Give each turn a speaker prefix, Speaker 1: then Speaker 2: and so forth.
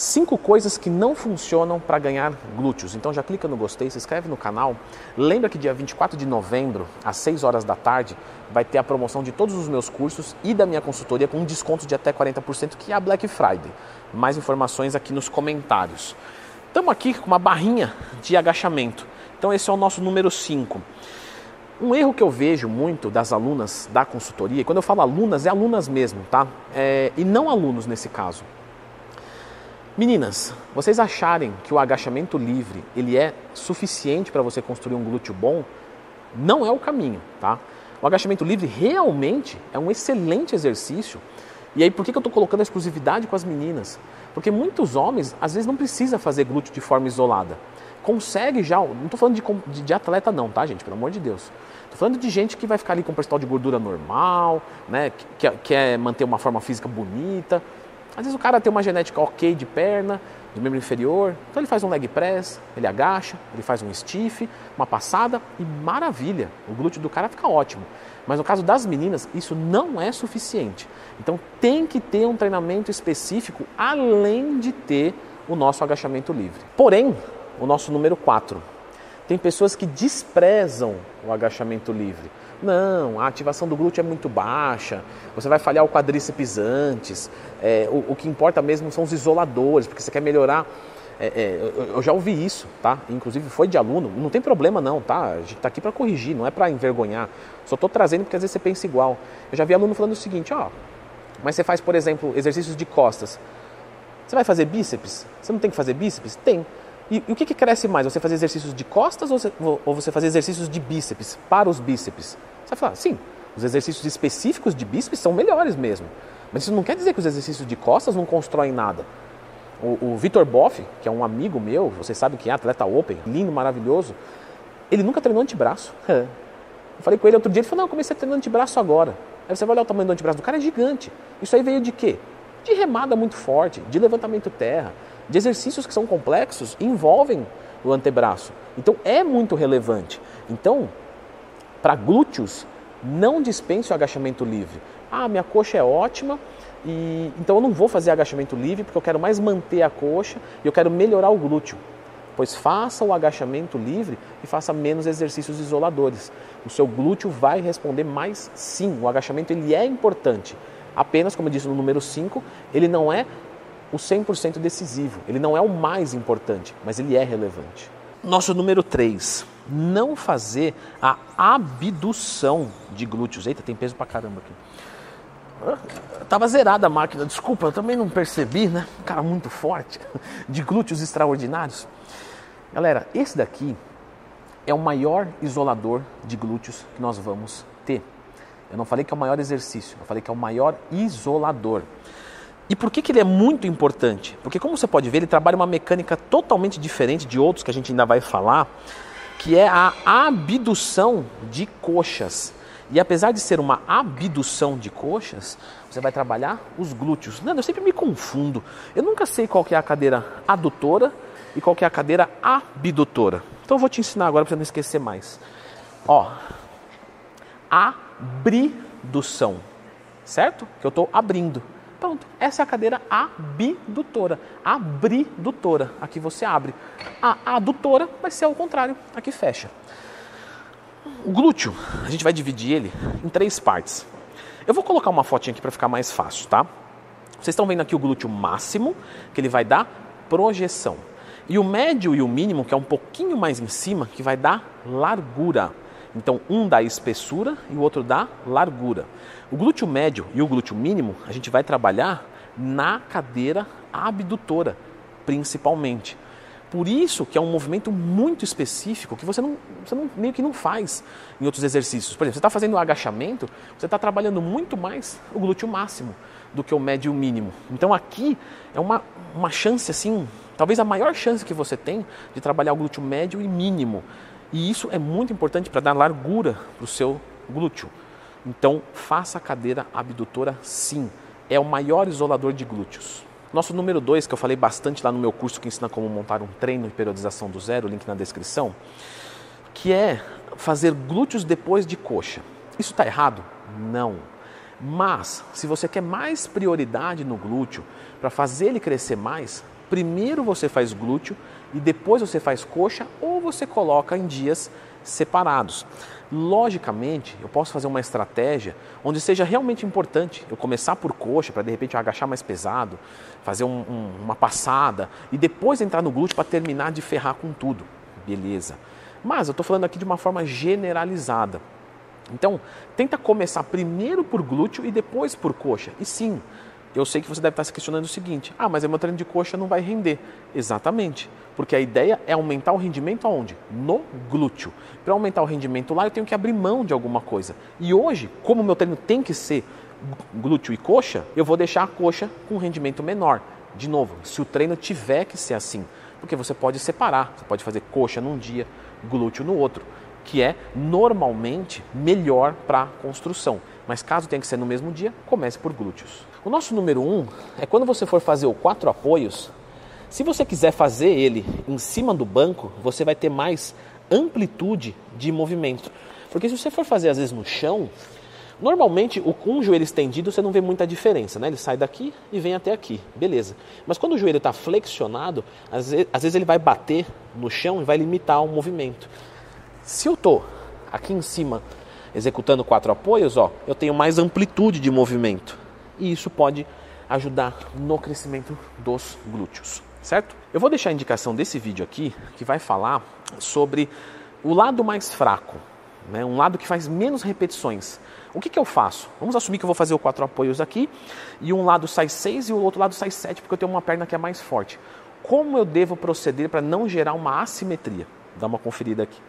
Speaker 1: Cinco coisas que não funcionam para ganhar glúteos. Então já clica no gostei, se inscreve no canal. Lembra que dia 24 de novembro, às 6 horas da tarde, vai ter a promoção de todos os meus cursos e da minha consultoria com um desconto de até 40%, que é a Black Friday. Mais informações aqui nos comentários. Estamos aqui com uma barrinha de agachamento. Então esse é o nosso número 5. Um erro que eu vejo muito das alunas da consultoria, e quando eu falo alunas, é alunas mesmo, tá? É, e não alunos nesse caso. Meninas, vocês acharem que o agachamento livre ele é suficiente para você construir um glúteo bom, não é o caminho, tá? O agachamento livre realmente é um excelente exercício. E aí, por que, eu estou colocando a exclusividade com as meninas? Porque muitos homens, às vezes, não precisa fazer glúteo de forma isolada. Consegue já, não estou falando de, de, de, atleta não, tá, gente? Pelo amor de Deus. Estou falando de gente que vai ficar ali com um percentual de gordura normal, né? Que quer, quer manter uma forma física bonita. Às vezes o cara tem uma genética ok de perna, do membro inferior, então ele faz um leg press, ele agacha, ele faz um stiff, uma passada e maravilha, o glúteo do cara fica ótimo. Mas no caso das meninas, isso não é suficiente. Então tem que ter um treinamento específico além de ter o nosso agachamento livre. Porém, o nosso número 4, tem pessoas que desprezam o agachamento livre. Não, a ativação do glúteo é muito baixa, você vai falhar o quadríceps antes. É, o, o, que importa mesmo são os isoladores, porque você quer melhorar. É, é, eu já ouvi isso, tá? Inclusive foi de aluno, não tem problema não, tá? A gente está aqui para corrigir, não é para envergonhar. Só estou trazendo porque às vezes você pensa igual. Eu já vi aluno falando o seguinte, ó, mas você faz, por exemplo, exercícios de costas. Você vai fazer bíceps? Você não tem que fazer bíceps? Tem. E, e o que, que, cresce mais? Você fazer exercícios de costas ou você, ou você fazer exercícios de bíceps, para os bíceps? Você vai falar, sim, os exercícios específicos de bíceps são melhores mesmo. Mas isso não quer dizer que os exercícios de costas não constroem nada. O, o Vitor Boff, que é um amigo meu, vocês sabem que é atleta open, lindo, maravilhoso, ele nunca treinou antebraço. Eu falei com ele outro dia, ele falou, não, eu comecei a treinar antebraço agora. Aí você vai olhar o tamanho do antebraço do cara, é gigante. Isso aí veio de quê? De remada muito forte, de levantamento terra, de exercícios que são complexos envolvem o antebraço. Então é muito relevante. Então, para glúteos, não dispense o agachamento livre. Ah, minha coxa é ótima, e então eu não vou fazer agachamento livre porque eu quero mais manter a coxa e eu quero melhorar o glúteo. Pois faça o agachamento livre e faça menos exercícios isoladores. O seu glúteo vai responder mais sim. O agachamento ele é importante. Apenas, como eu disse no número 5, ele não é o 100% decisivo. Ele não é o mais importante, mas ele é relevante. Nosso número 3, não fazer a abdução de glúteos. Eita, tem peso pra caramba aqui. Tava zerada a máquina, desculpa, eu também não percebi, né? Um cara muito forte, de glúteos extraordinários. Galera, esse daqui é o maior isolador de glúteos que nós vamos ter. Eu não falei que é o maior exercício, eu falei que é o maior isolador. E por que, que ele é muito importante? Porque, como você pode ver, ele trabalha uma mecânica totalmente diferente de outros que a gente ainda vai falar, que é a abdução de coxas. E apesar de ser uma abdução de coxas, você vai trabalhar os glúteos. Não, eu sempre me confundo. Eu nunca sei qual é a cadeira adutora e qual é a cadeira abdutora. Então eu vou te ensinar agora para você não esquecer mais. Ó, abridução, certo? Que eu estou abrindo. Pronto, essa é a cadeira abdutora, abridutora, aqui você abre. A adutora vai ser ao contrário, aqui fecha. O glúteo, a gente vai dividir ele em três partes. Eu vou colocar uma fotinha aqui para ficar mais fácil, tá? Vocês estão vendo aqui o glúteo máximo, que ele vai dar projeção. E o médio e o mínimo, que é um pouquinho mais em cima, que vai dar largura. Então, um dá espessura e o outro dá largura. O glúteo médio e o glúteo mínimo a gente vai trabalhar na cadeira abdutora, principalmente. Por isso que é um movimento muito específico que você, não, você não, meio que não faz em outros exercícios. Por exemplo, você está fazendo o agachamento, você está trabalhando muito mais o glúteo máximo do que o médio mínimo. Então aqui é uma, uma chance assim, talvez a maior chance que você tem de trabalhar o glúteo médio e mínimo. E isso é muito importante para dar largura para o seu glúteo. Então, faça a cadeira abdutora sim. É o maior isolador de glúteos. Nosso número 2, que eu falei bastante lá no meu curso que ensina como montar um treino de periodização do zero, link na descrição, que é fazer glúteos depois de coxa. Isso está errado? Não. Mas, se você quer mais prioridade no glúteo, para fazer ele crescer mais, primeiro você faz glúteo e depois você faz coxa ou você coloca em dias separados. Logicamente, eu posso fazer uma estratégia onde seja realmente importante eu começar por coxa para de repente agachar mais pesado, fazer um, um, uma passada e depois entrar no glúteo para terminar de ferrar com tudo. Beleza. Mas eu estou falando aqui de uma forma generalizada. Então, tenta começar primeiro por glúteo e depois por coxa. E sim, eu sei que você deve estar se questionando o seguinte: ah, mas meu treino de coxa não vai render. Exatamente, porque a ideia é aumentar o rendimento aonde? No glúteo. Para aumentar o rendimento lá, eu tenho que abrir mão de alguma coisa. E hoje, como meu treino tem que ser glúteo e coxa, eu vou deixar a coxa com um rendimento menor. De novo, se o treino tiver que ser assim, porque você pode separar, você pode fazer coxa num dia, glúteo no outro, que é normalmente melhor para a construção. Mas caso tenha que ser no mesmo dia, comece por glúteos. O nosso número um é quando você for fazer o quatro apoios. Se você quiser fazer ele em cima do banco, você vai ter mais amplitude de movimento. Porque se você for fazer às vezes no chão, normalmente o com o joelho estendido você não vê muita diferença, né? Ele sai daqui e vem até aqui, beleza. Mas quando o joelho está flexionado, às vezes, às vezes ele vai bater no chão e vai limitar o movimento. Se eu estou aqui em cima executando quatro apoios, ó, eu tenho mais amplitude de movimento. E isso pode ajudar no crescimento dos glúteos, certo? Eu vou deixar a indicação desse vídeo aqui, que vai falar sobre o lado mais fraco, né? um lado que faz menos repetições. O que, que eu faço? Vamos assumir que eu vou fazer o quatro apoios aqui e um lado sai seis e o outro lado sai sete, porque eu tenho uma perna que é mais forte. Como eu devo proceder para não gerar uma assimetria? Dá uma conferida aqui.